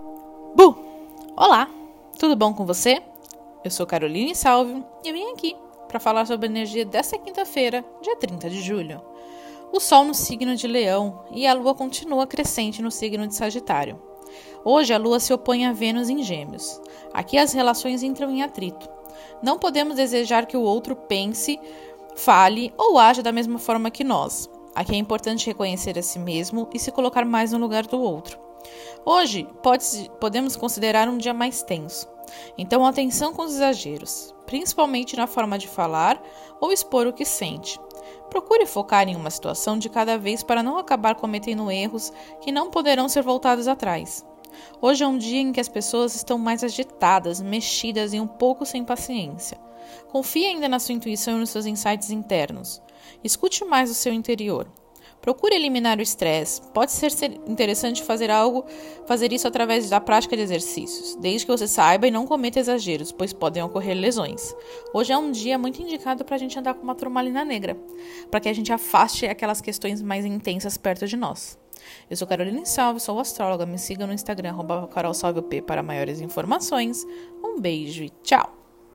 Bu! Olá! Tudo bom com você? Eu sou Caroline Salvio e eu vim aqui para falar sobre a energia desta quinta-feira, dia 30 de julho. O Sol no signo de Leão e a Lua continua crescente no signo de Sagitário. Hoje a Lua se opõe a Vênus em Gêmeos. Aqui as relações entram em atrito. Não podemos desejar que o outro pense, fale ou haja da mesma forma que nós. Aqui é importante reconhecer a si mesmo e se colocar mais no lugar do outro. Hoje pode, podemos considerar um dia mais tenso, então atenção com os exageros, principalmente na forma de falar ou expor o que sente. Procure focar em uma situação de cada vez para não acabar cometendo erros que não poderão ser voltados atrás. Hoje é um dia em que as pessoas estão mais agitadas, mexidas e um pouco sem paciência. Confie ainda na sua intuição e nos seus insights internos. Escute mais o seu interior. Procure eliminar o estresse. Pode ser interessante fazer algo, fazer isso através da prática de exercícios, desde que você saiba e não cometa exageros, pois podem ocorrer lesões. Hoje é um dia muito indicado para a gente andar com uma turmalina negra, para que a gente afaste aquelas questões mais intensas perto de nós. Eu sou Carolina Salve, sou astróloga. Me siga no Instagram, carolsalvep para maiores informações. Um beijo e tchau!